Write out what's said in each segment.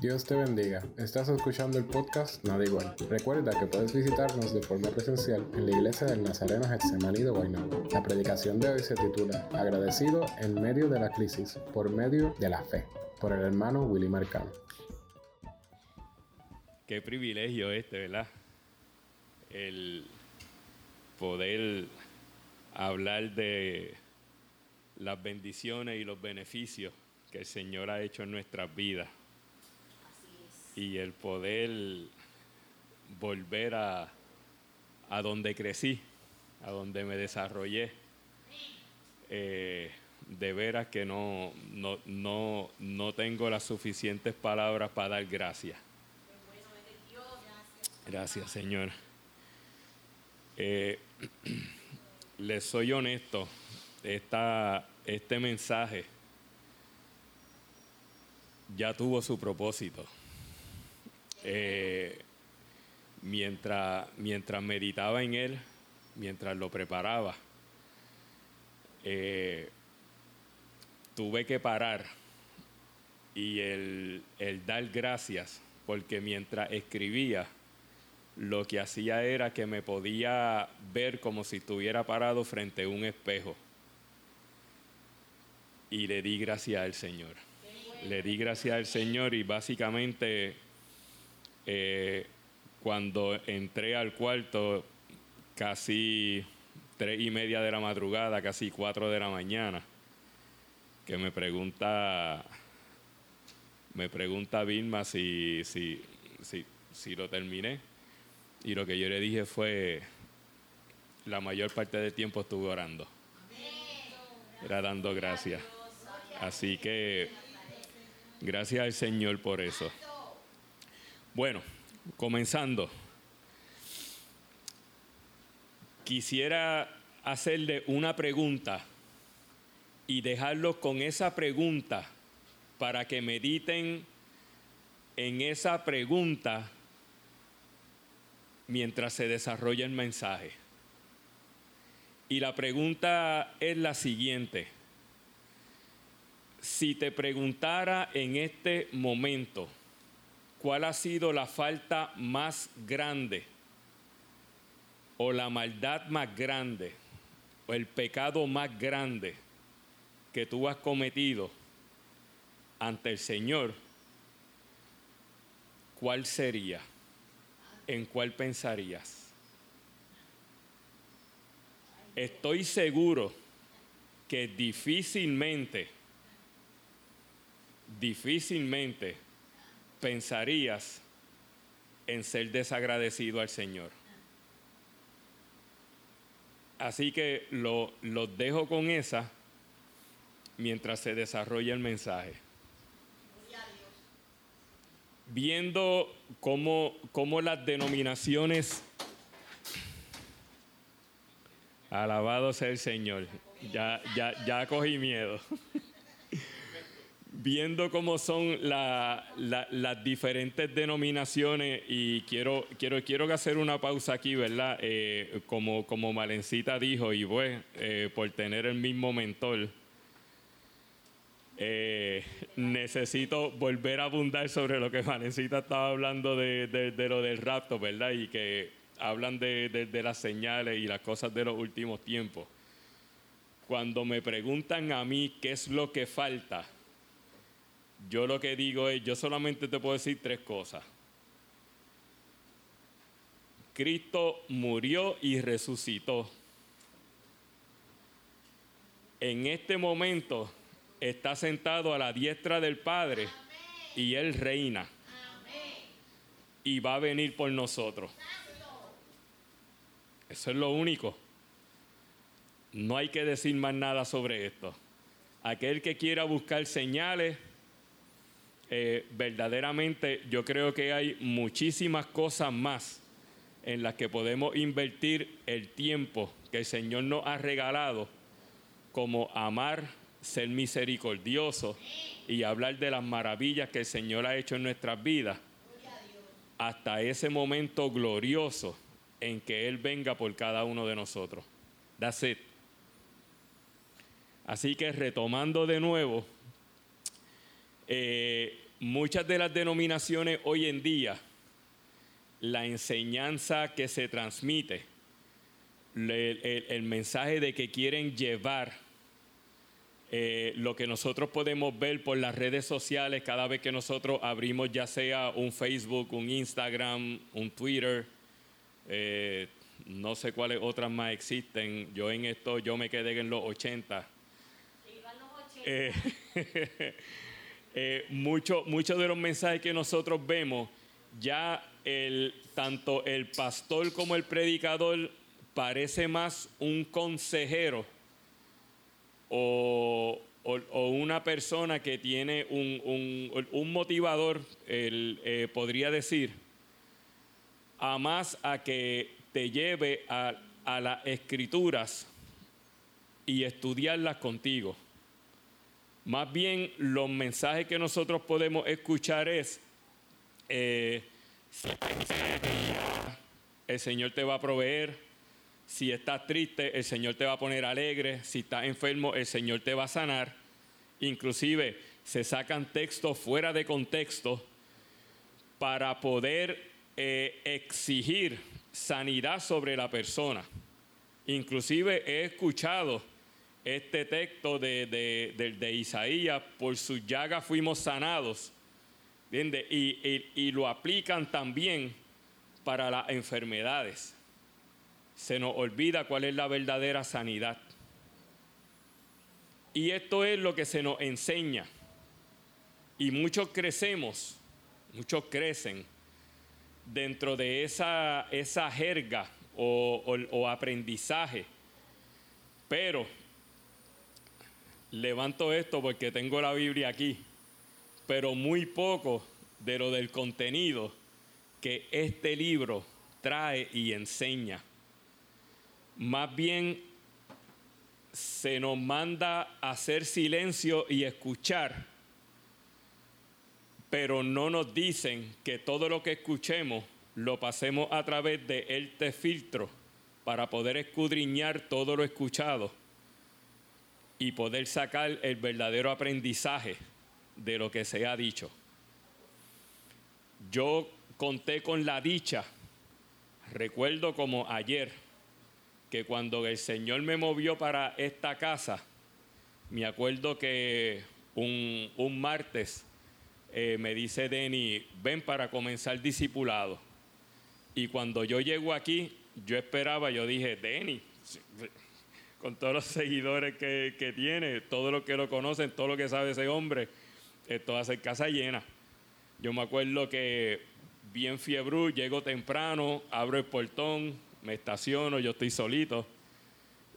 Dios te bendiga. Estás escuchando el podcast Nada Igual. Recuerda que puedes visitarnos de forma presencial en la iglesia del Nazareno Getsemaní de Guaynabo. La predicación de hoy se titula Agradecido en medio de la crisis por medio de la fe, por el hermano Willy Marcano. Qué privilegio este, ¿verdad? El poder hablar de las bendiciones y los beneficios que el Señor ha hecho en nuestras vidas. Y el poder volver a, a donde crecí, a donde me desarrollé. Eh, de veras que no, no, no, no tengo las suficientes palabras para dar gracias. Gracias, Señor. Eh, les soy honesto, esta, este mensaje ya tuvo su propósito. Eh, mientras, mientras meditaba en él, mientras lo preparaba, eh, tuve que parar y el, el dar gracias, porque mientras escribía, lo que hacía era que me podía ver como si estuviera parado frente a un espejo. Y le di gracias al Señor. Le di gracias al Señor y básicamente eh, cuando entré al cuarto, casi tres y media de la madrugada, casi cuatro de la mañana, que me pregunta, me pregunta Vilma si, si, si, si lo terminé. Y lo que yo le dije fue, la mayor parte del tiempo estuve orando. Era dando gracias. Así que gracias al Señor por eso. Bueno, comenzando. Quisiera hacerle una pregunta y dejarlo con esa pregunta para que mediten en esa pregunta mientras se desarrolla el mensaje. Y la pregunta es la siguiente. Si te preguntara en este momento cuál ha sido la falta más grande o la maldad más grande o el pecado más grande que tú has cometido ante el Señor, ¿cuál sería? ¿en cuál pensarías? Estoy seguro que difícilmente, difícilmente pensarías en ser desagradecido al Señor. Así que lo, lo dejo con esa mientras se desarrolla el mensaje viendo cómo, las denominaciones, alabado sea el Señor, ya, ya, ya cogí miedo. viendo cómo son las diferentes denominaciones y quiero, quiero, quiero hacer una pausa aquí, ¿verdad? Eh, como, como Malencita dijo, y pues, eh, por tener el mismo mentor, eh, necesito volver a abundar sobre lo que Vanencita estaba hablando de, lo del rapto, ¿verdad? Y que hablan de, las señales y las cosas de los últimos tiempos. Cuando me preguntan a mí qué es lo que falta, yo lo que digo es, yo solamente te puedo decir tres cosas. Cristo murió y resucitó. En este momento está sentado a la diestra del Padre y Él reina. Y va a venir por nosotros. Eso es lo único. No hay que decir más nada sobre esto. Aquel que quiera buscar señales, eh, verdaderamente yo creo que hay muchísimas cosas más en las que podemos invertir el tiempo que el Señor nos ha regalado, como amar ser misericordioso y hablar de las maravillas que el Señor ha hecho en nuestras vidas hasta ese momento glorioso en que Él venga por cada uno de nosotros. That's it. Así que retomando de nuevo, eh, muchas de las denominaciones hoy en día, la enseñanza que se transmite, el, mensaje de que quieren llevar eh, lo que nosotros podemos ver por las redes sociales cada vez que nosotros abrimos ya sea un Facebook, un Instagram, un Twitter, eh, no sé cuáles otras más existen. Yo en esto, yo me quedé en los 80. Eh, Muchos mucho de los mensajes que nosotros vemos, ya el, tanto el pastor como el predicador parece más un consejero o, una persona que tiene un, motivador, eh, podría decir, a más a que te lleve a, las escrituras y estudiarlas contigo. Más bien los mensajes que nosotros podemos escuchar es, eh, el Señor te va a proveer, si estás triste, el Señor te va a poner alegre. Si estás enfermo, el Señor te va a sanar. Inclusive se sacan textos fuera de contexto para poder eh, exigir sanidad sobre la persona. Inclusive he escuchado este texto de, de, Isaías, por sus llagas fuimos sanados, y, y lo aplican también para las enfermedades se nos olvida cuál es la verdadera sanidad. Y esto es lo que se nos enseña. Y muchos crecemos, muchos crecen dentro de esa, esa jerga o, o aprendizaje. Pero levanto esto porque tengo la Biblia aquí, pero muy poco de lo del contenido que este libro trae y enseña. Más bien se nos manda hacer silencio y escuchar, pero no nos dicen que todo lo que escuchemos lo pasemos a través de este filtro para poder escudriñar todo lo escuchado y poder sacar el verdadero aprendizaje de lo que se ha dicho. Yo conté con la dicha, recuerdo como ayer, que cuando el Señor me movió para esta casa, me acuerdo que un, martes eh, me dice Denny, ven para comenzar discipulado. Y cuando yo llego aquí, yo esperaba, yo dije, Denny, con todos los seguidores que, tiene, todo lo que lo conocen, todo lo que sabe ese hombre, esto va a ser casa llena. Yo me acuerdo que bien fiebrú, llego temprano, abro el portón, me estaciono, yo estoy solito,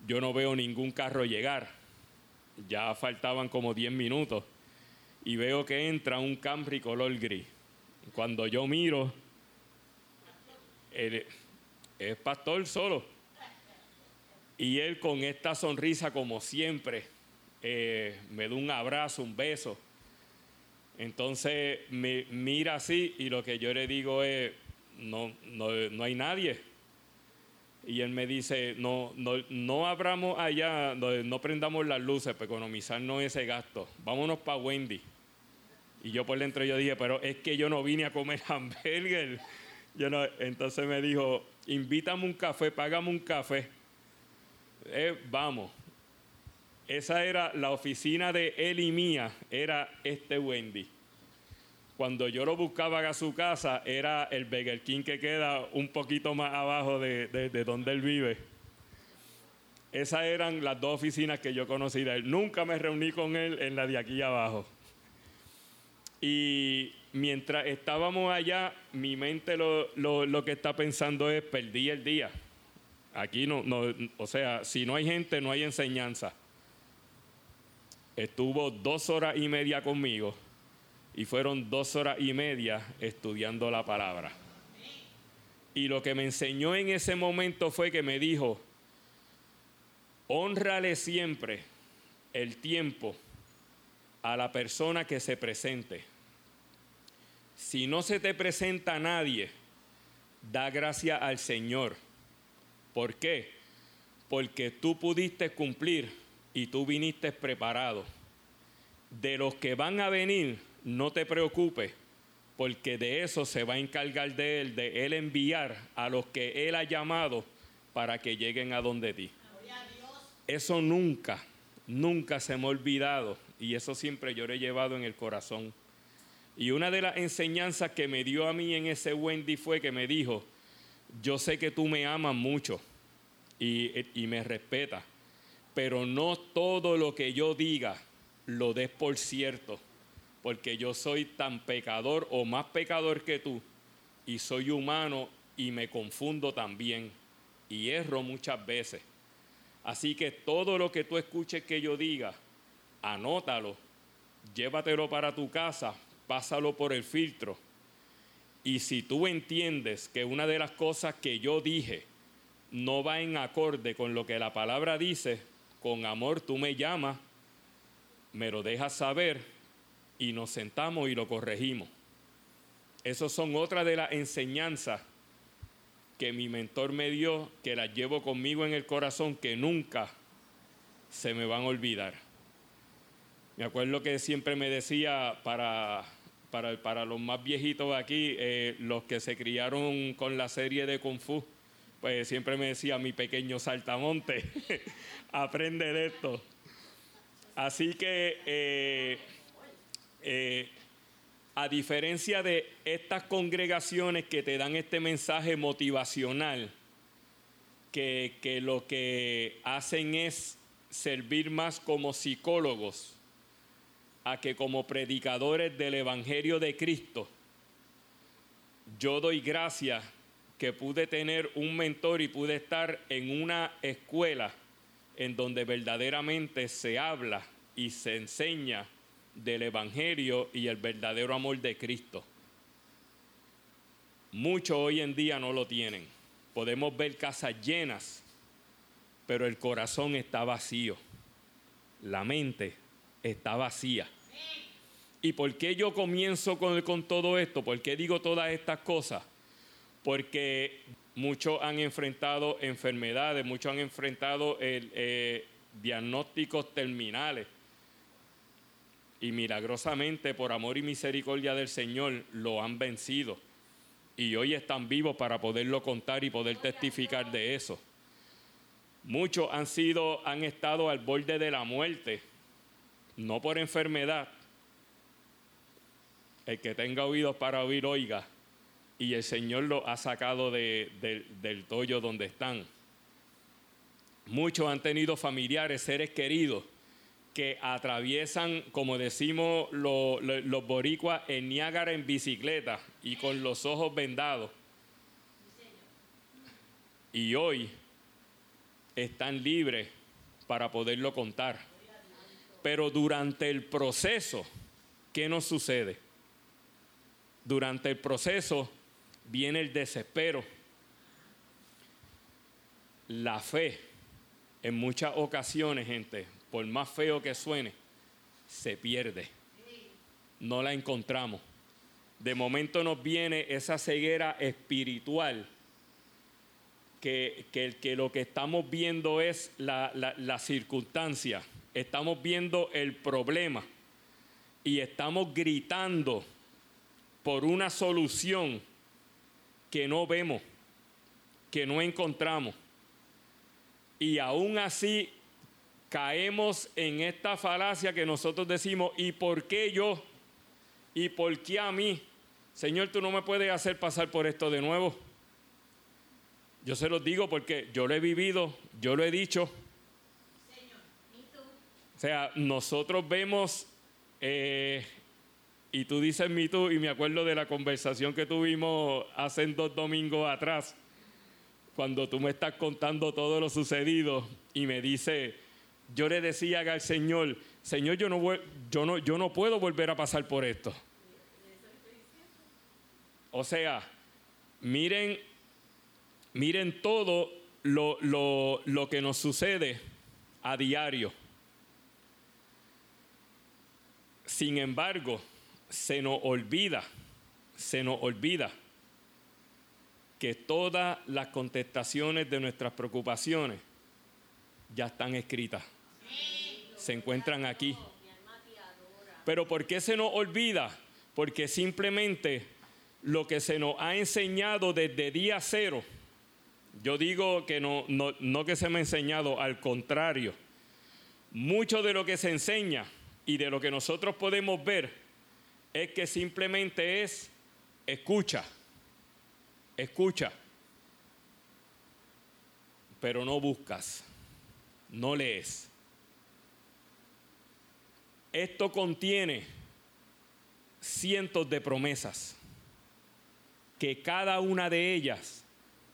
yo no veo ningún carro llegar, ya faltaban como 10 minutos y veo que entra un Camry color gris. Cuando yo miro, es pastor solo. Y él con esta sonrisa como siempre, eh, me da un abrazo, un beso. Entonces me mira así y lo que yo le digo es, no, no, no hay nadie. Y él me dice, no, no, no abramos allá, no, prendamos las luces para economizarnos ese gasto. Vámonos para Wendy. Y yo por dentro yo dije, pero es que yo no vine a comer hamburger. Yo no, entonces me dijo, invítame un café, págame un café. Eh, vamos. Esa era la oficina de él y mía, era este Wendy. Cuando yo lo buscaba a su casa, era el Burger King que queda un poquito más abajo de, donde él vive. Esas eran las dos oficinas que yo conocí de él. Nunca me reuní con él en la de aquí abajo. Y mientras estábamos allá, mi mente lo, que está pensando es, perdí el día. Aquí no, no, o sea, si no hay gente, no hay enseñanza. Estuvo dos horas y media conmigo y fueron dos horas y media estudiando la palabra. Y lo que me enseñó en ese momento fue que me dijo, honrale siempre el tiempo a la persona que se presente. Si no se te presenta nadie, da gracia al Señor. ¿Por qué? Porque tú pudiste cumplir y tú viniste preparado. De los que van a venir, no te preocupes, porque de eso se va a encargar de Él, de Él enviar a los que Él ha llamado para que lleguen a donde ti. Eso nunca, nunca se me ha olvidado y eso siempre yo lo he llevado en el corazón. Y una de las enseñanzas que me dio a mí en ese Wendy fue que me dijo, yo sé que tú me amas mucho y, me respetas, pero no todo lo que yo diga lo des por cierto porque yo soy tan pecador o más pecador que tú, y soy humano y me confundo también, y erro muchas veces. Así que todo lo que tú escuches que yo diga, anótalo, llévatelo para tu casa, pásalo por el filtro. Y si tú entiendes que una de las cosas que yo dije no va en acorde con lo que la palabra dice, con amor tú me llamas, me lo dejas saber y nos sentamos y lo corregimos. Esas son otras de las enseñanzas que mi mentor me dio, que las llevo conmigo en el corazón, que nunca se me van a olvidar. Me acuerdo que siempre me decía para, para, los más viejitos aquí, eh, los que se criaron con la serie de Kung Fu, pues siempre me decía, mi pequeño saltamonte, aprende de esto. Así que eh, eh, a diferencia de estas congregaciones que te dan este mensaje motivacional, que lo que hacen es servir más como psicólogos a que como predicadores del Evangelio de Cristo, yo doy gracias que pude tener un mentor y pude estar en una escuela en donde verdaderamente se habla y se enseña del Evangelio y el verdadero amor de Cristo. Muchos hoy en día no lo tienen. Podemos ver casas llenas, pero el corazón está vacío. La mente está vacía. ¿Y por qué yo comienzo con, con todo esto? ¿Por qué digo todas estas cosas? Porque muchos han enfrentado enfermedades, muchos han enfrentado eh, diagnósticos terminales y milagrosamente por amor y misericordia del Señor lo han vencido. Y hoy están vivos para poderlo contar y poder testificar de eso. Muchos han sido, han estado al borde de la muerte, no por enfermedad. El que tenga oídos para oír, oiga. Y el Señor lo ha sacado del tollo donde están. Muchos han tenido familiares, seres queridos, que atraviesan, como decimos los boricuas, en Niágara en bicicleta y con los ojos vendados. Y hoy están libres para poderlo contar. Pero durante el proceso, ¿qué nos sucede? Durante el proceso viene el desespero, la fe. En muchas ocasiones, gente, por más feo que suene, se pierde. No la encontramos. De momento nos viene esa ceguera espiritual que, que, lo que estamos viendo es la, la circunstancia, estamos viendo el problema y estamos gritando por una solución que no vemos, que no encontramos. Y aún así caemos en esta falacia que nosotros decimos, ¿y por qué yo? ¿Y por qué a mí? Señor, tú no me puedes hacer pasar por esto de nuevo. Yo se los digo porque yo lo he vivido, yo lo he dicho. O sea, nosotros vemos, eh, y tú dices mi tú, y me acuerdo de la conversación que tuvimos hace dos domingos atrás, cuando tú me estás contando todo lo sucedido y me dice, yo le decía al Señor, Señor, yo no, yo no, yo no puedo volver a pasar por esto. O sea, miren, miren todo lo, lo que nos sucede a diario. Sin embargo, se nos olvida, se nos olvida que todas las contestaciones de nuestras preocupaciones ya están escritas se encuentran aquí. Pero ¿por qué se nos olvida? Porque simplemente lo que se nos ha enseñado desde día cero, yo digo que no, no, no que se me ha enseñado, al contrario, mucho de lo que se enseña y de lo que nosotros podemos ver es que simplemente es escucha, escucha, pero no buscas, no lees. Esto contiene cientos de promesas que cada una de ellas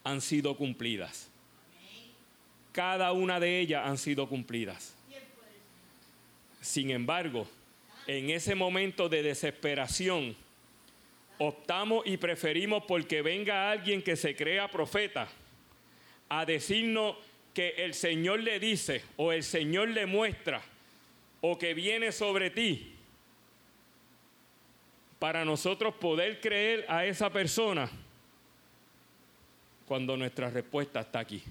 han sido cumplidas. Cada una de ellas han sido cumplidas. Sin embargo, en ese momento de desesperación, optamos y preferimos porque venga alguien que se crea profeta a decirnos que el Señor le dice o el Señor le muestra o que viene sobre ti para nosotros poder creer a esa persona cuando nuestra respuesta está aquí.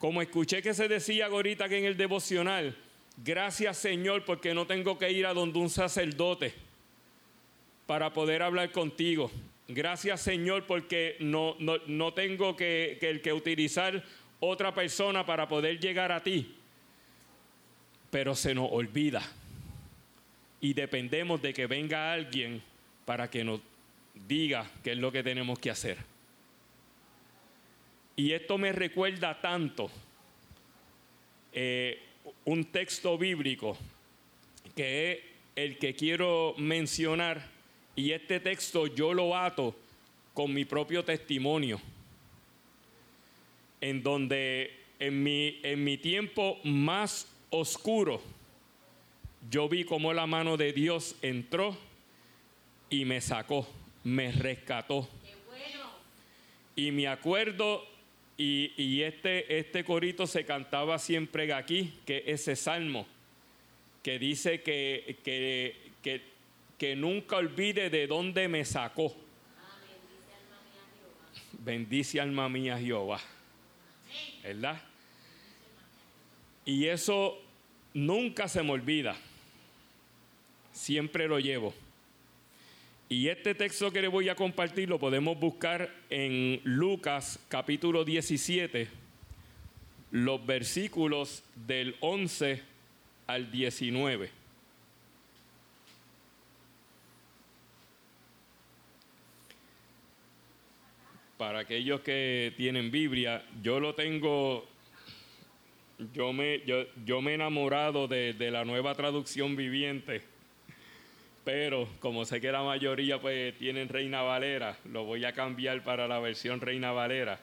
Como escuché que se decía ahorita que en el devocional, gracias Señor porque no tengo que ir a donde un sacerdote para poder hablar contigo. Gracias Señor porque no, no, tengo que, que, que utilizar otra persona para poder llegar a ti. Pero se nos olvida. Y dependemos de que venga alguien para que nos diga qué es lo que tenemos que hacer. Y esto me recuerda tanto eh, un texto bíblico que es el que quiero mencionar y este texto yo lo ato con mi propio testimonio, en donde en mi, en mi tiempo más oscuro, yo vi cómo la mano de Dios entró y me sacó, me rescató. Y me acuerdo, y, este, este corito se cantaba siempre aquí, que ese salmo, que dice que que nunca olvide de dónde me sacó. Bendice alma mía Jehová. ¿Verdad? Y eso nunca se me olvida. Siempre lo llevo. Y este texto que le voy a compartir lo podemos buscar en Lucas capítulo 17, los versículos del 11 al 19. para aquellos que tienen Biblia, yo lo tengo, yo me, yo, me he enamorado de, la nueva traducción viviente, pero como sé que la mayoría pues tienen Reina Valera, lo voy a cambiar para la versión Reina Valera.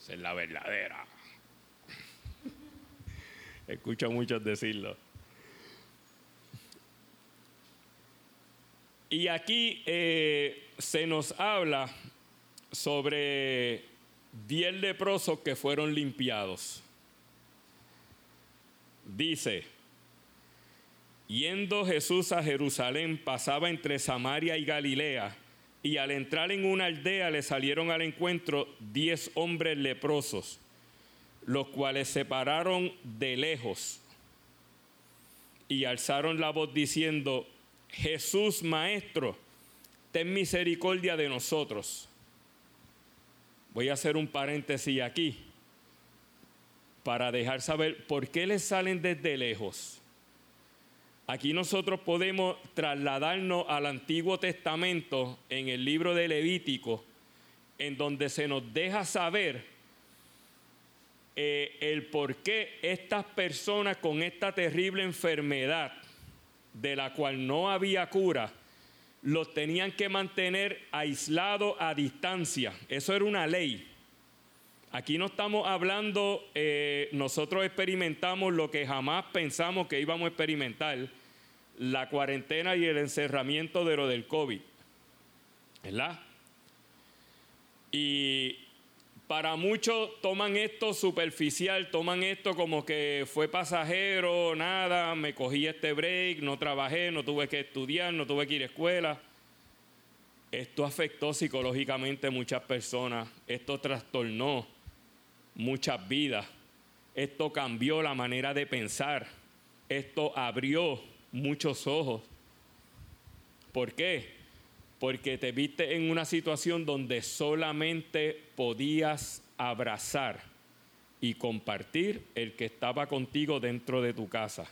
Esa es la verdadera. Escucho muchos decirlo. Y aquí eh, se nos habla sobre diez leprosos que fueron limpiados. Dice, yendo Jesús a Jerusalén, pasaba entre Samaria y Galilea, y al entrar en una aldea le salieron al encuentro diez hombres leprosos, los cuales se pararon de lejos y alzaron la voz diciendo, Jesús Maestro, ten misericordia de nosotros. Voy a hacer un paréntesis aquí para dejar saber por qué les salen desde lejos. Aquí nosotros podemos trasladarnos al Antiguo Testamento en el libro de Levítico, en donde se nos deja saber eh, el por qué estas personas con esta terrible enfermedad de la cual no había cura, los tenían que mantener aislados a distancia. Eso era una ley. Aquí no estamos hablando, eh, nosotros experimentamos lo que jamás pensamos que íbamos a experimentar, la cuarentena y el encerramiento de lo del COVID. ¿Verdad? Y para muchos toman esto superficial, toman esto como que fue pasajero, nada, me cogí este break, no trabajé, no tuve que estudiar, no tuve que ir a escuela. Esto afectó psicológicamente a muchas personas, esto trastornó muchas vidas. Esto cambió la manera de pensar. Esto abrió muchos ojos. ¿Por qué? Porque te viste en una situación donde solamente podías abrazar y compartir el que estaba contigo dentro de tu casa.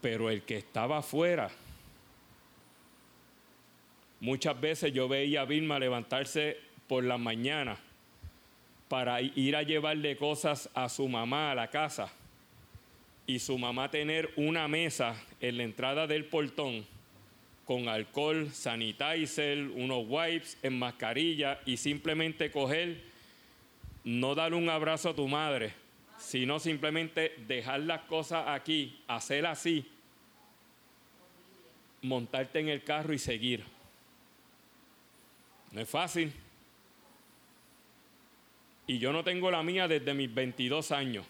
Pero el que estaba afuera, muchas veces yo veía a Vilma levantarse por la mañana para ir a llevarle cosas a su mamá a la casa y su mamá tener una mesa en la entrada del portón con alcohol, sanitizer, unos wipes en mascarilla y simplemente coger, no dar un abrazo a tu madre, sino simplemente dejar las cosas aquí, hacer así, montarte en el carro y seguir. No es fácil. Y yo no tengo la mía desde mis 22 años.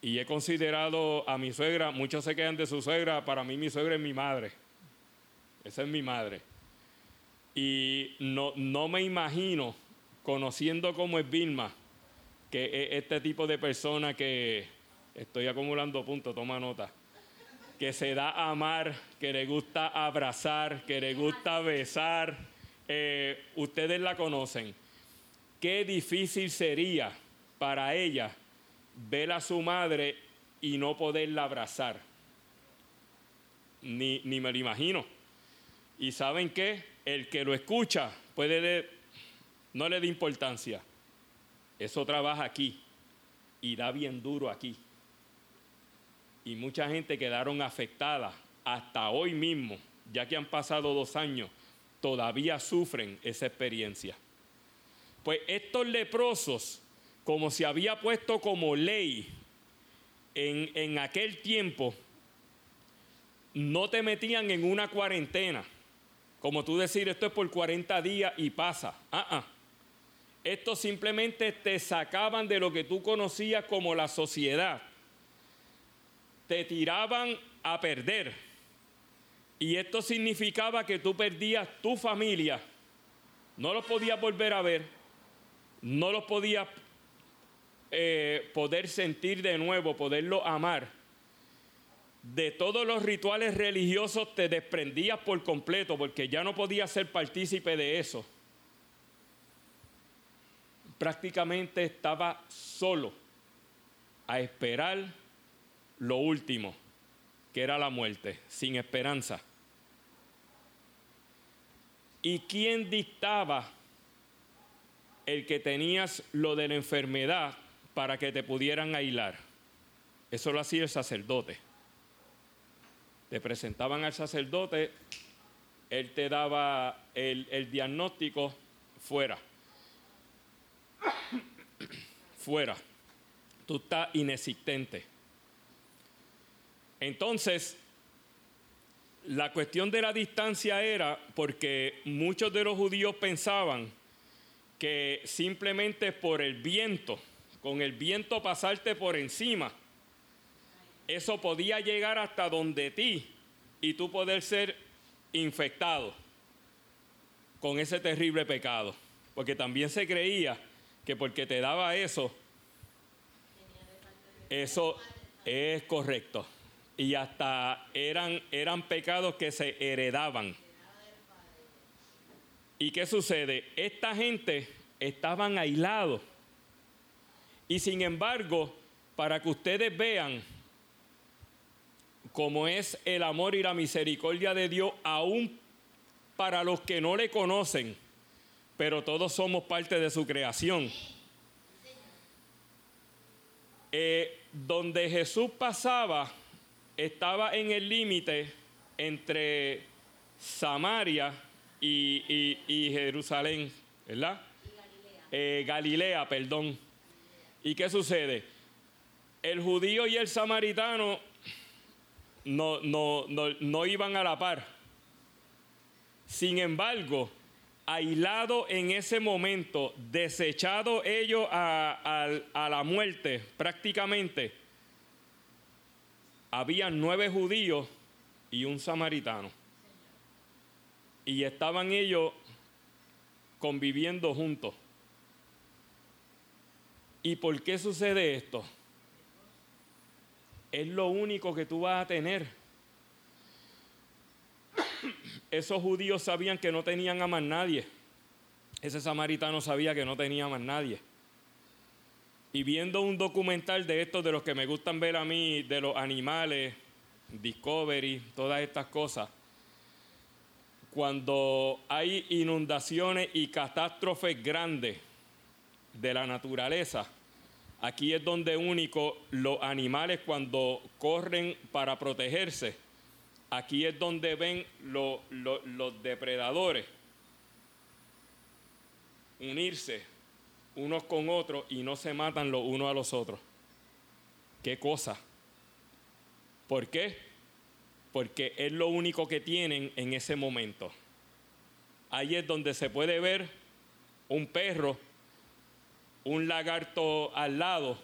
Y he considerado a mi suegra, muchos se quedan de su suegra, para mí mi suegra es mi madre. Esa es mi madre. Y no, no me imagino, conociendo cómo es Vilma, que es este tipo de persona que, estoy acumulando puntos, toma nota, que se da a amar, que le gusta abrazar, que le gusta besar. Eh, ustedes la conocen qué difícil sería para ella ver a su madre y no poderla abrazar. Ni, me lo imagino. Y saben qué? El que lo escucha puede no le da importancia. Eso trabaja aquí y da bien duro aquí. Y mucha gente quedaron afectada hasta hoy mismo, ya que han pasado dos años, todavía sufren esa experiencia. Pues estos leprosos, como se había puesto como ley en, aquel tiempo, no te metían en una cuarentena. Como tú decir, esto es por 40 días y pasa. Ah, ah. Esto simplemente te sacaban de lo que tú conocías como la sociedad. Te tiraban a perder. Y esto significaba que tú perdías tu familia. No los podías volver a ver no los podía eh, poder sentir de nuevo, poderlo amar. De todos los rituales religiosos te desprendías por completo porque ya no podías ser partícipe de eso. Prácticamente estaba solo a esperar lo último, que era la muerte, sin esperanza. ¿Y quién dictaba el que tenías lo de la enfermedad para que te pudieran aislar. Eso lo hacía el sacerdote. Te presentaban al sacerdote, él te daba el, el diagnóstico fuera. fuera. Tú estás inexistente. Entonces, la cuestión de la distancia era porque muchos de los judíos pensaban que simplemente por el viento, con el viento pasarte por encima, eso podía llegar hasta donde ti y tú poder ser infectado con ese terrible pecado. Porque también se creía que porque te daba eso, eso es correcto. Y hasta eran, eran pecados que se heredaban. ¿Y qué sucede? Esta gente estaban aislados. Y sin embargo, para que ustedes vean cómo es el amor y la misericordia de Dios, aún para los que no le conocen, pero todos somos parte de su creación. Eh, donde Jesús pasaba, estaba en el límite entre Samaria y, Jerusalén, ¿verdad? Galilea. Eh, Galilea, perdón. ¿Y qué sucede? El judío y el samaritano no, no, iban a la par. Sin embargo, aislado en ese momento, desechado ellos a, la muerte prácticamente, había nueve judíos y un samaritano y estaban ellos conviviendo juntos. ¿Y por qué sucede esto? Es lo único que tú vas a tener. Esos judíos sabían que no tenían a más nadie. Ese samaritano sabía que no tenía más nadie. Y viendo un documental de estos, de los que me gustan ver a mí, de los animales, Discovery, todas estas cosas, cuando hay inundaciones y catástrofes grandes de la naturaleza, aquí es donde único los animales cuando corren para protegerse, aquí es donde ven los depredadores unirse unos con otros y no se matan los unos a los otros. ¿Qué cosa? ¿Por qué? Porque es lo único que tienen en ese momento. Ahí es donde se puede ver un perro, un lagarto al lado,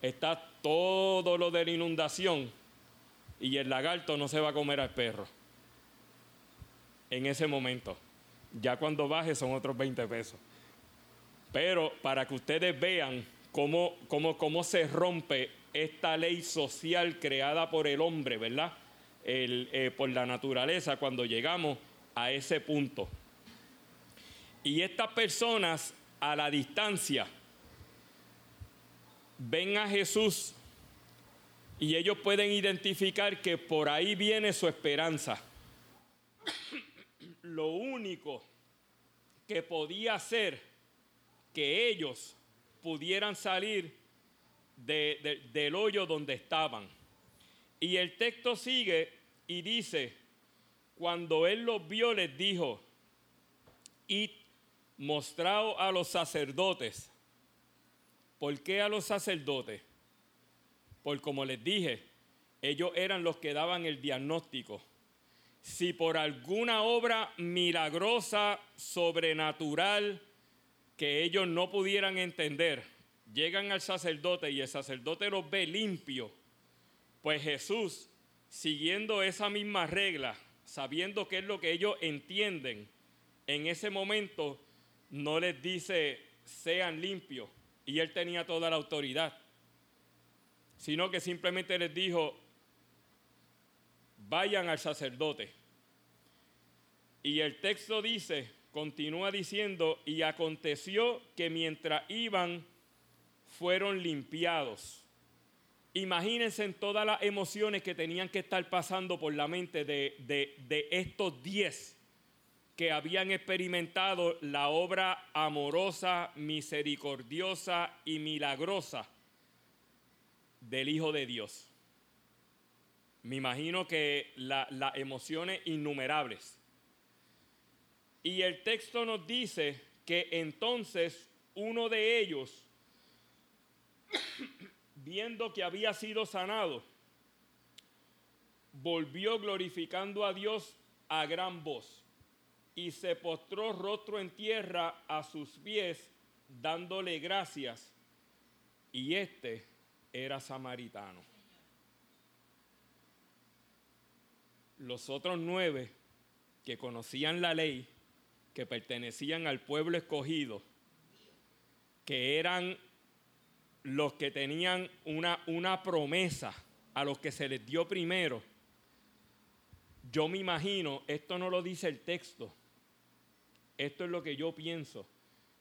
está todo lo de la inundación y el lagarto no se va a comer al perro en ese momento. Ya cuando baje son otros 20 pesos. Pero para que ustedes vean cómo, cómo, cómo se rompe esta ley social creada por el hombre, ¿verdad? Eh, por la naturaleza cuando llegamos a ese punto. Y estas personas a la distancia ven a Jesús y ellos pueden identificar que por ahí viene su esperanza. Lo único que podía hacer que ellos pudieran salir del hoyo donde estaban. Y el texto sigue y dice, cuando él los vio les dijo, y mostrado a los sacerdotes. ¿Por qué a los sacerdotes? Porque como les dije, ellos eran los que daban el diagnóstico. Si por alguna obra milagrosa, sobrenatural, que ellos no pudieran entender, llegan al sacerdote y el sacerdote los ve limpio, pues Jesús siguiendo esa misma regla, sabiendo qué es lo que ellos entienden, en ese momento no les dice sean limpios, y él tenía toda la autoridad, sino que simplemente les dijo, vayan al sacerdote. Y el texto dice, continúa diciendo, y aconteció que mientras iban, fueron limpiados. Imagínense en todas las emociones que tenían que estar pasando por la mente de, estos diez que habían experimentado la obra amorosa, misericordiosa y milagrosa del Hijo de Dios. Me imagino que las emociones innumerables. Y el texto nos dice que entonces uno de ellos, viendo que había sido sanado, volvió glorificando a Dios a gran voz y se postró rostro en tierra a sus pies, dándole gracias. Y este era samaritano. Los otros nueve que conocían la ley, que pertenecían al pueblo escogido, que eran los que tenían una, una promesa a los que se les dio primero, yo me imagino, esto no lo dice el texto, esto es lo que yo pienso,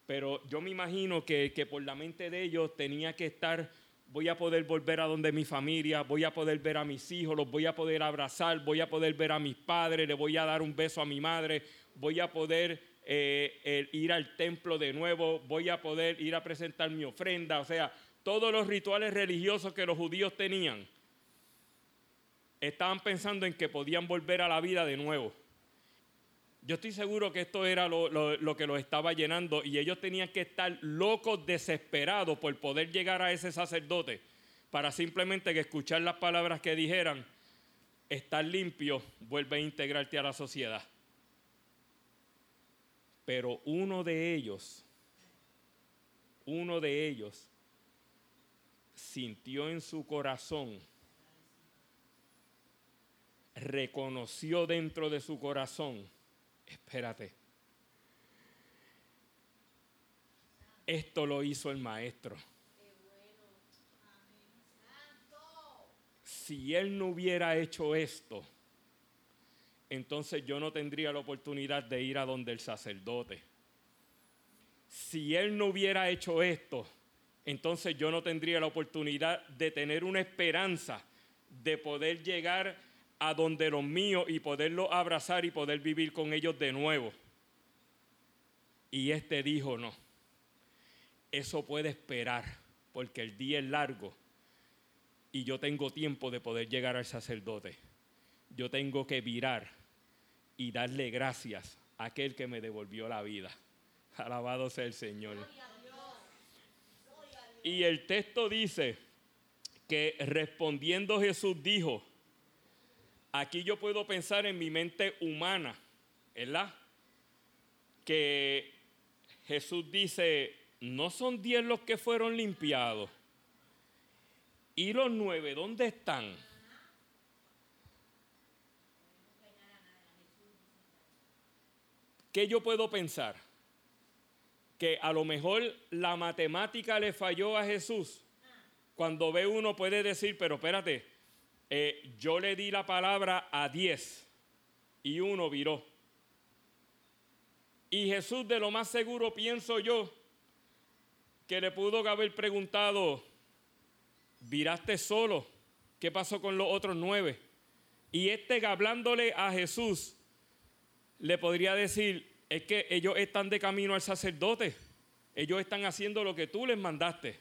pero yo me imagino que, que por la mente de ellos tenía que estar voy a poder volver a donde mi familia, voy a poder ver a mis hijos, los voy a poder abrazar, voy a poder ver a mis padres, le voy a dar un beso a mi madre, voy a poder eh, ir al templo de nuevo, voy a poder ir a presentar mi ofrenda, o sea, todos los rituales religiosos que los judíos tenían, estaban pensando en que podían volver a la vida de nuevo. Yo estoy seguro que esto era lo, lo, que los estaba llenando y ellos tenían que estar locos, desesperados por poder llegar a ese sacerdote para simplemente que escuchar las palabras que dijeran, estar limpio, vuelve a integrarte a la sociedad. Pero uno de ellos, uno de ellos sintió en su corazón, reconoció dentro de su corazón, espérate, esto lo hizo el maestro. Si él no hubiera hecho esto, entonces yo no tendría la oportunidad de ir a donde el sacerdote. Si él no hubiera hecho esto, entonces yo no tendría la oportunidad de tener una esperanza de poder llegar a donde los míos y poderlos abrazar y poder vivir con ellos de nuevo. Y este dijo, no, eso puede esperar, porque el día es largo y yo tengo tiempo de poder llegar al sacerdote. Yo tengo que virar y darle gracias a aquel que me devolvió la vida. Alabado sea el Señor. Y el texto dice que respondiendo Jesús dijo, aquí yo puedo pensar en mi mente humana, ¿verdad? Que Jesús dice, no son diez los que fueron limpiados. ¿Y los nueve dónde están? ¿Qué yo puedo pensar? Que a lo mejor la matemática le falló a Jesús. Cuando ve uno puede decir, pero espérate, eh, yo le di la palabra a diez y uno viró. Y Jesús de lo más seguro pienso yo que le pudo haber preguntado, viraste solo, ¿qué pasó con los otros nueve? Y este hablándole a Jesús, le podría decir, es que ellos están de camino al sacerdote, ellos están haciendo lo que tú les mandaste.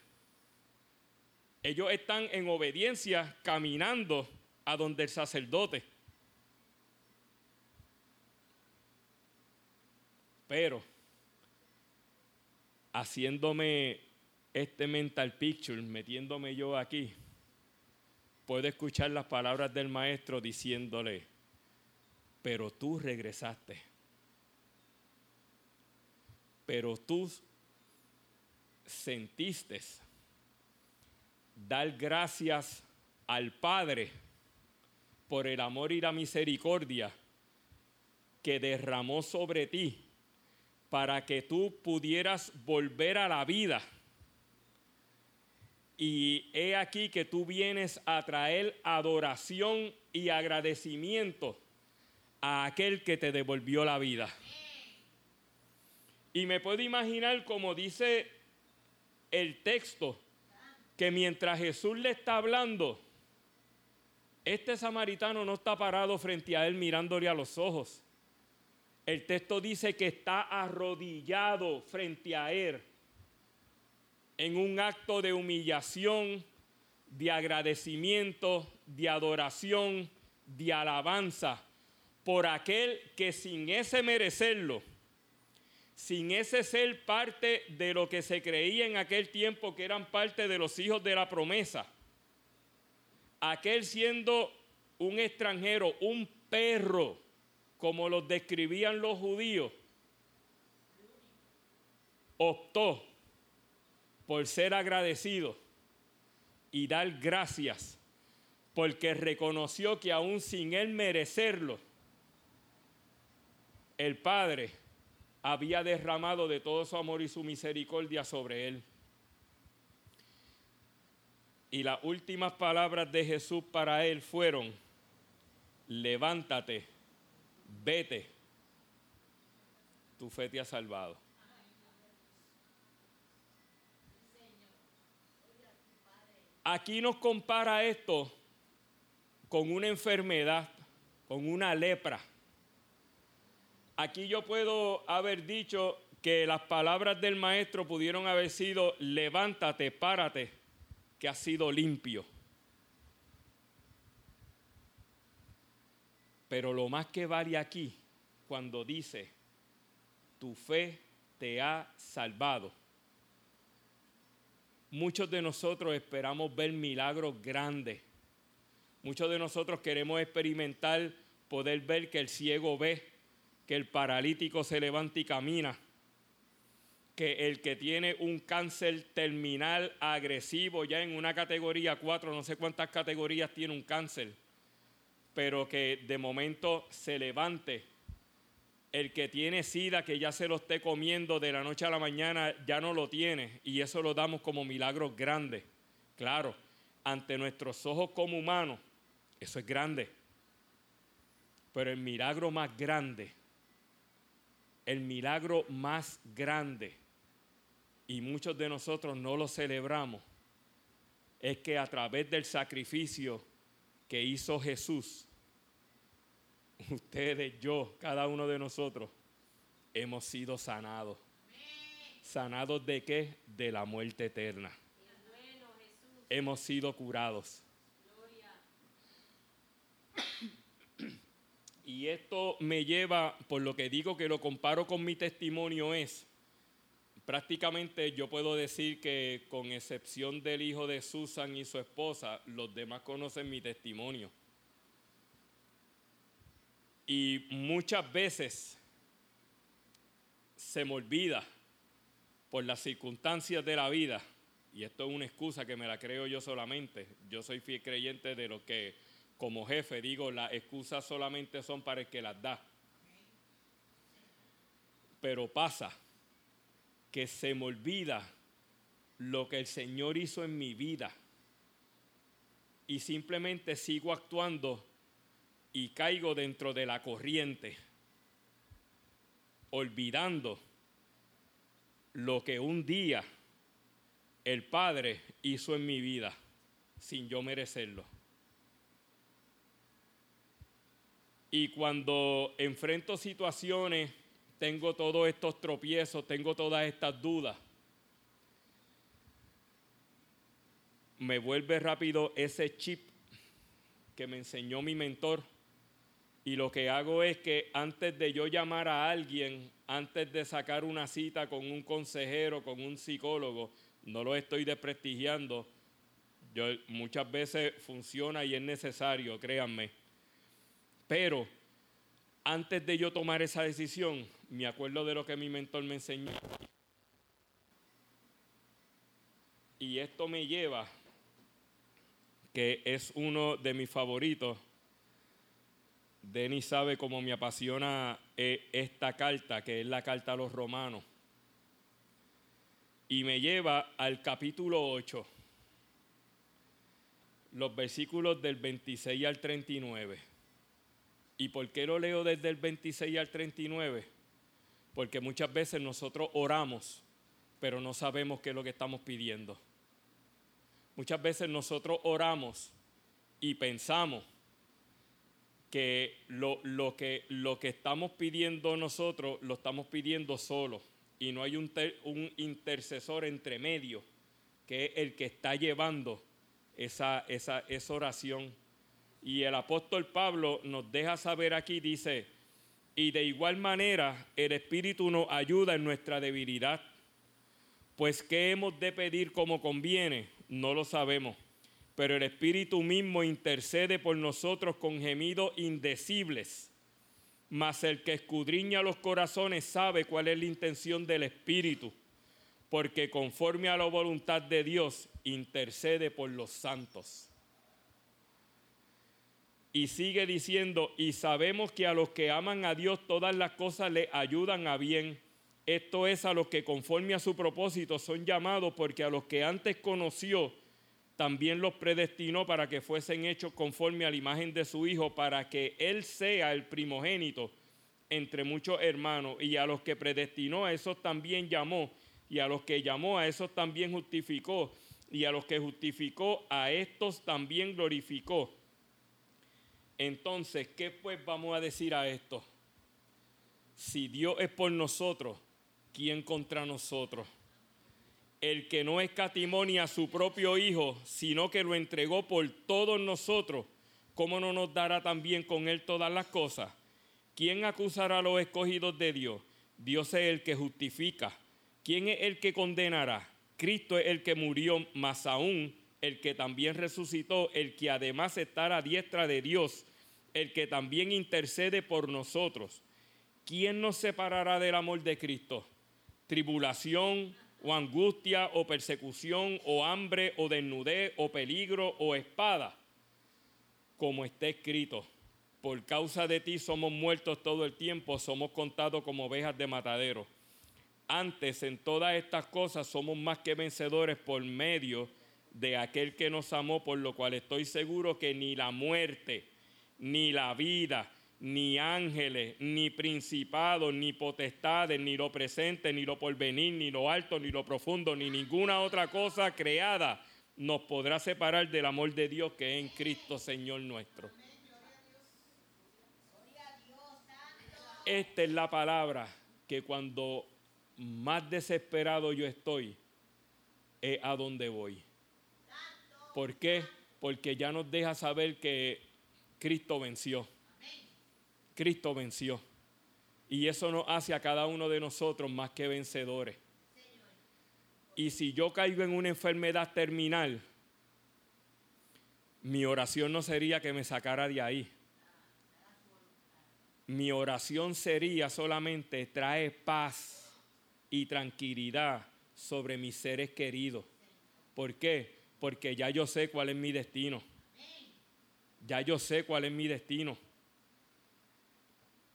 Ellos están en obediencia caminando a donde el sacerdote. Pero haciéndome este mental picture, metiéndome yo aquí, puedo escuchar las palabras del maestro diciéndole, pero tú regresaste. Pero tú sentiste dar gracias al Padre por el amor y la misericordia que derramó sobre ti para que tú pudieras volver a la vida. Y he aquí que tú vienes a traer adoración y agradecimiento a aquel que te devolvió la vida. Y me puedo imaginar, como dice el texto, que mientras Jesús le está hablando, este samaritano no está parado frente a él mirándole a los ojos. El texto dice que está arrodillado frente a Él en un acto de humillación, de agradecimiento, de adoración, de alabanza por aquel que sin ese merecerlo, sin ese ser parte de lo que se creía en aquel tiempo que eran parte de los hijos de la promesa, aquel siendo un extranjero, un perro, como los describían los judíos, optó por ser agradecido y dar gracias, porque reconoció que aún sin él merecerlo, el Padre había derramado de todo su amor y su misericordia sobre él. Y las últimas palabras de Jesús para él fueron, levántate vete, tu fe te ha salvado. Aquí nos compara esto con una enfermedad, con una lepra. Aquí yo puedo haber dicho que las palabras del maestro pudieron haber sido, levántate, párate, que has sido limpio. Pero lo más que vale aquí, cuando dice, tu fe te ha salvado. Muchos de nosotros esperamos ver milagros grandes. Muchos de nosotros queremos experimentar, poder ver que el ciego ve, que el paralítico se levanta y camina, que el que tiene un cáncer terminal agresivo ya en una categoría 4, no sé cuántas categorías tiene un cáncer, pero que de momento se levante. El que tiene sida, que ya se lo esté comiendo de la noche a la mañana, ya no lo tiene. Y eso lo damos como milagros grandes. Claro, ante nuestros ojos como humanos, Eso es grande. Pero el milagro más grande, el milagro más grande, y muchos de nosotros no lo celebramos, es que a través del sacrificio que hizo Jesús, ustedes, yo, cada uno de nosotros, hemos sido sanados. ¿Sanados de qué? De la muerte eterna. Hemos sido curados. Y esto me lleva, por lo que digo que lo comparo con mi testimonio, es prácticamente yo puedo decir que con excepción del hijo de Susan y su esposa, los demás conocen mi testimonio. Y muchas veces se me olvida por las circunstancias de la vida, y esto es una excusa que me la creo yo solamente, yo soy fiel creyente de lo que como jefe digo, las excusas solamente son para el que las da. Pero pasa que se me olvida lo que el Señor hizo en mi vida y simplemente sigo actuando y caigo dentro de la corriente, olvidando lo que un día el Padre hizo en mi vida sin yo merecerlo. Y cuando enfrento situaciones, tengo todos estos tropiezos, tengo todas estas dudas, me vuelve rápido ese chip que me enseñó mi mentor. Y lo que hago es que antes de yo llamar a alguien, antes de sacar una cita con un consejero, con un psicólogo, no lo estoy desprestigiando. Yo, muchas veces funciona y es necesario, créanme. Pero antes de yo tomar esa decisión, me acuerdo de lo que mi mentor me enseñó. Y esto me lleva, que es uno de mis favoritos. Denis sabe cómo me apasiona eh, esta carta, que es la carta a los romanos. Y me lleva al capítulo 8, los versículos del 26 al 39. ¿Y por qué lo leo desde el 26 al 39? Porque muchas veces nosotros oramos, pero no sabemos qué es lo que estamos pidiendo. Muchas veces nosotros oramos y pensamos que lo, lo que lo que estamos pidiendo nosotros lo estamos pidiendo solo y no hay un, un intercesor entre medio que es el que está llevando esa, esa, esa oración y el apóstol Pablo nos deja saber aquí, dice, y de igual manera el Espíritu nos ayuda en nuestra debilidad. Pues ¿qué hemos de pedir como conviene? No lo sabemos. Pero el Espíritu mismo intercede por nosotros con gemidos indecibles. Mas el que escudriña los corazones sabe cuál es la intención del Espíritu, porque conforme a la voluntad de Dios intercede por los santos. Y sigue diciendo, y sabemos que a los que aman a Dios todas las cosas le ayudan a bien. Esto es a los que conforme a su propósito son llamados, porque a los que antes conoció, también los predestinó para que fuesen hechos conforme a la imagen de su Hijo, para que Él sea el primogénito entre muchos hermanos. Y a los que predestinó, a esos también llamó. Y a los que llamó, a esos también justificó. Y a los que justificó, a estos también glorificó. Entonces, ¿qué pues vamos a decir a esto? Si Dios es por nosotros, ¿quién contra nosotros? El que no escatimonia a su propio Hijo, sino que lo entregó por todos nosotros, ¿cómo no nos dará también con Él todas las cosas? ¿Quién acusará a los escogidos de Dios? Dios es el que justifica. ¿Quién es el que condenará? Cristo es el que murió, más aún el que también resucitó, el que además está a diestra de Dios, el que también intercede por nosotros. ¿Quién nos separará del amor de Cristo? ¿Tribulación o angustia o persecución o hambre o desnudez o peligro o espada? Como está escrito, por causa de ti somos muertos todo el tiempo, somos contados como ovejas de matadero. Antes en todas estas cosas somos más que vencedores por medio de aquel que nos amó, por lo cual estoy seguro que ni la muerte, ni la vida, ni ángeles, ni principados, ni potestades, ni lo presente, ni lo porvenir, ni lo alto, ni lo profundo, ni ninguna otra cosa creada nos podrá separar del amor de Dios que es en Cristo Señor nuestro. Esta es la palabra que cuando más desesperado yo estoy, es a donde voy. ¿Por qué? Porque ya nos deja saber que Cristo venció. Cristo venció. Y eso nos hace a cada uno de nosotros más que vencedores. Y si yo caigo en una enfermedad terminal, mi oración no sería que me sacara de ahí. Mi oración sería solamente trae paz y tranquilidad sobre mis seres queridos. ¿Por qué? Porque ya yo sé cuál es mi destino. Ya yo sé cuál es mi destino.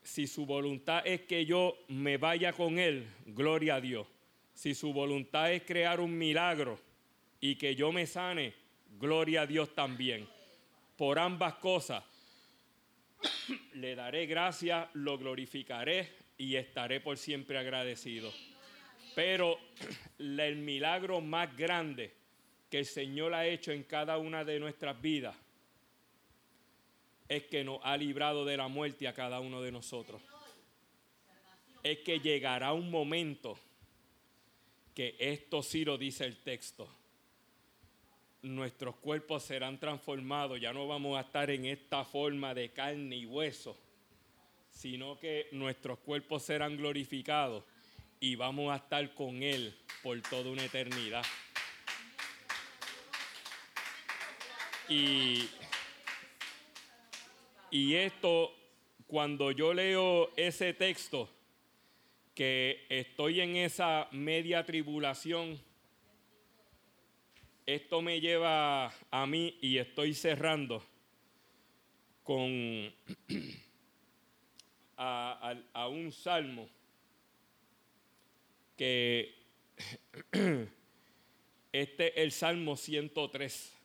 Si su voluntad es que yo me vaya con Él, gloria a Dios. Si su voluntad es crear un milagro y que yo me sane, gloria a Dios también. Por ambas cosas, le daré gracias, lo glorificaré y estaré por siempre agradecido. Pero el milagro más grande que el Señor ha hecho en cada una de nuestras vidas es que nos ha librado de la muerte a cada uno de nosotros. Es que llegará un momento que esto sí lo dice el texto. Nuestros cuerpos serán transformados, ya no vamos a estar en esta forma de carne y hueso, sino que nuestros cuerpos serán glorificados y vamos a estar con Él por toda una eternidad. Y, esto, cuando yo leo ese texto, que estoy en esa media tribulación, esto me lleva a mí y estoy cerrando con a, a un salmo que este es el Salmo 103.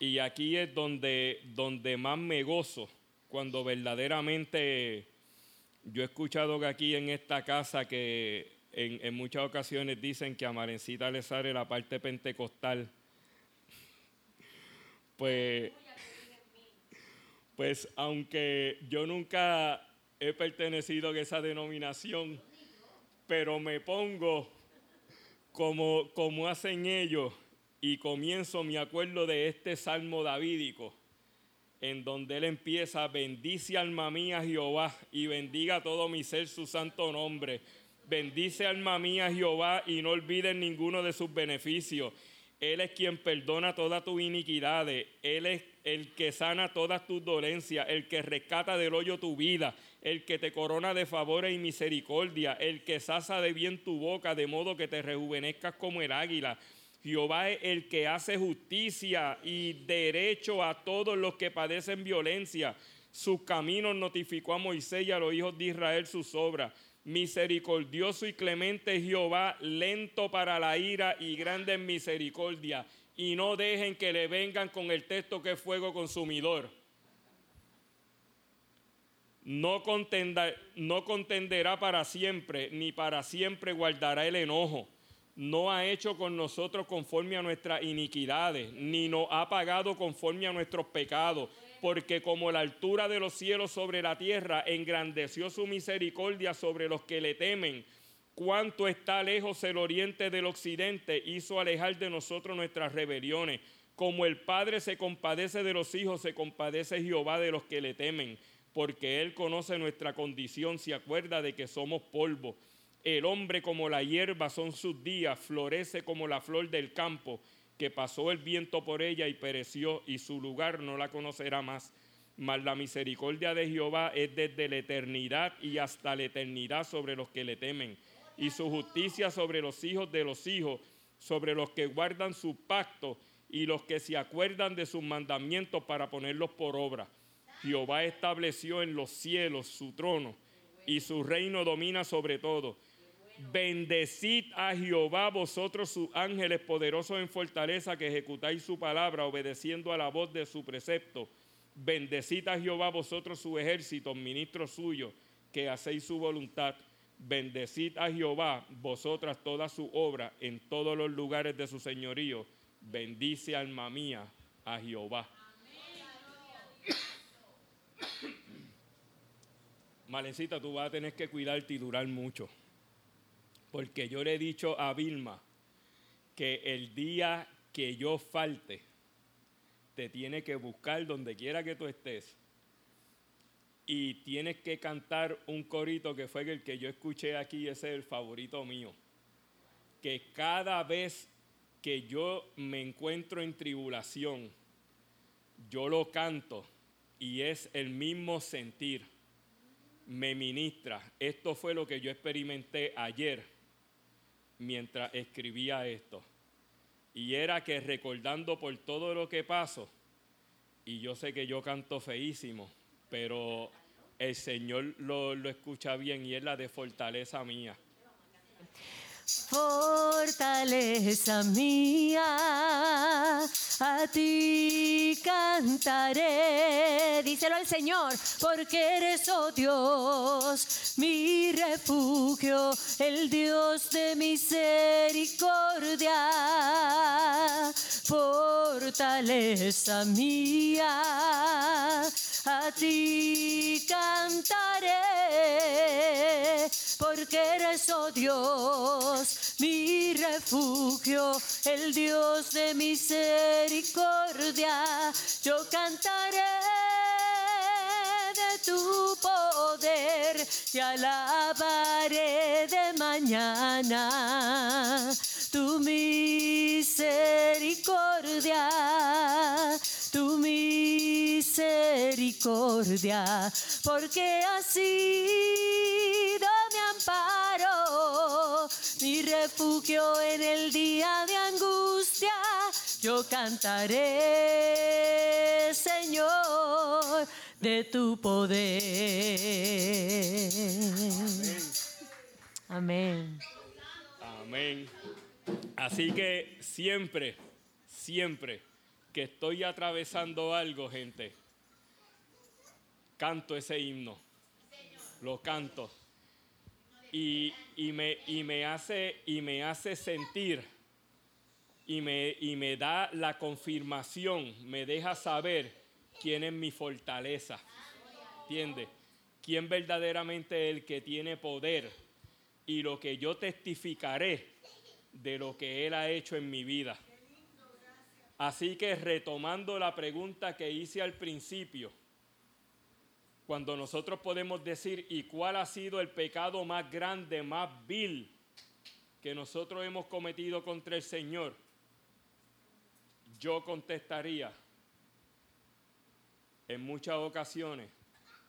Y aquí es donde, donde más me gozo, cuando verdaderamente yo he escuchado que aquí en esta casa que en, muchas ocasiones dicen que a Marencita le sale la parte pentecostal. Pues, pues aunque yo nunca he pertenecido a esa denominación, pero me pongo como, como hacen ellos y comienzo mi acuerdo de este salmo davídico, en donde él empieza, bendice alma mía Jehová y bendiga todo mi ser su santo nombre. Bendice alma mía Jehová y no olvides ninguno de sus beneficios. Él es quien perdona todas tus iniquidades. Él es el que sana todas tus dolencias, el que rescata del hoyo tu vida, el que te corona de favores y misericordia, el que sasa de bien tu boca, de modo que te rejuvenezcas como el águila Jehová es el que hace justicia y derecho a todos los que padecen violencia. Sus caminos notificó a Moisés y a los hijos de Israel sus obras. Misericordioso y clemente Jehová, lento para la ira y grande en misericordia. Y no dejen que le vengan con el texto que es fuego consumidor. No, no contenderá para siempre, ni para siempre guardará el enojo no ha hecho con nosotros conforme a nuestras iniquidades, ni nos ha pagado conforme a nuestros pecados, porque como la altura de los cielos sobre la tierra, engrandeció su misericordia sobre los que le temen. Cuánto está lejos el oriente del occidente, hizo alejar de nosotros nuestras rebeliones. Como el Padre se compadece de los hijos, se compadece Jehová de los que le temen, porque Él conoce nuestra condición, se acuerda de que somos polvo. El hombre como la hierba son sus días, florece como la flor del campo, que pasó el viento por ella y pereció, y su lugar no la conocerá más. Mas la misericordia de Jehová es desde la eternidad y hasta la eternidad sobre los que le temen, y su justicia sobre los hijos de los hijos, sobre los que guardan su pacto y los que se acuerdan de sus mandamientos para ponerlos por obra. Jehová estableció en los cielos su trono, y su reino domina sobre todo Bendecid a Jehová vosotros sus ángeles poderosos en fortaleza que ejecutáis su palabra obedeciendo a la voz de su precepto. Bendecid a Jehová vosotros su ejército, ministros suyos, que hacéis su voluntad. Bendecid a Jehová vosotras toda su obra en todos los lugares de su señorío. Bendice alma mía a Jehová. Malencita, tú vas a tener que cuidarte y durar mucho. Porque yo le he dicho a Vilma que el día que yo falte, te tiene que buscar donde quiera que tú estés. Y tienes que cantar un corito que fue el que yo escuché aquí, ese es el favorito mío. Que cada vez que yo me encuentro en tribulación, yo lo canto y es el mismo sentir. Me ministra. Esto fue lo que yo experimenté ayer mientras escribía esto. Y era que recordando por todo lo que pasó, y yo sé que yo canto feísimo, pero el Señor lo, lo escucha bien y es la de fortaleza mía. Fortaleza mía, a ti cantaré. Díselo al Señor, porque eres, oh Dios, mi refugio, el Dios de misericordia. Fortaleza mía, a ti cantaré porque eres, oh Dios, mi refugio, el Dios de misericordia. Yo cantaré de tu poder, te alabaré de mañana. Tu misericordia, tu misericordia, porque así amparo, mi refugio en el día de angustia. Yo cantaré, Señor, de tu poder. Amén. Amén. Así que siempre, siempre que estoy atravesando algo, gente, canto ese himno. Lo canto y, me, y, me, hace, y me hace sentir y me, y me da la confirmación, me deja saber quién es mi fortaleza. ¿Entiendes? Quién verdaderamente es el que tiene poder y lo que yo testificaré de lo que Él ha hecho en mi vida. Así que retomando la pregunta que hice al principio, cuando nosotros podemos decir, ¿y cuál ha sido el pecado más grande, más vil que nosotros hemos cometido contra el Señor? Yo contestaría, en muchas ocasiones,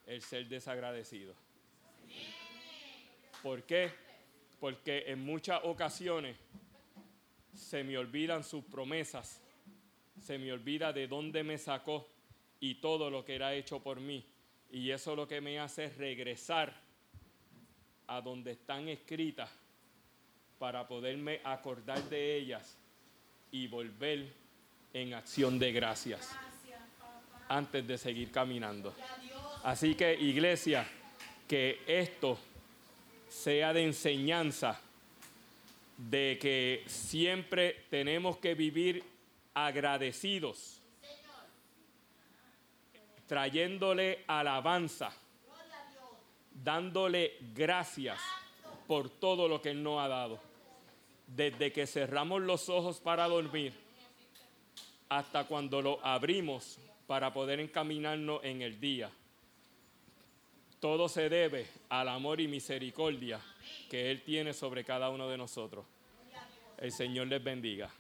el ser desagradecido. ¿Por qué? Porque en muchas ocasiones se me olvidan sus promesas, se me olvida de dónde me sacó y todo lo que era hecho por mí y eso lo que me hace es regresar a donde están escritas para poderme acordar de ellas y volver en acción de gracias antes de seguir caminando. Así que iglesia, que esto sea de enseñanza de que siempre tenemos que vivir agradecidos trayéndole alabanza, dándole gracias por todo lo que Él nos ha dado. Desde que cerramos los ojos para dormir hasta cuando lo abrimos para poder encaminarnos en el día. Todo se debe al amor y misericordia que Él tiene sobre cada uno de nosotros. El Señor les bendiga.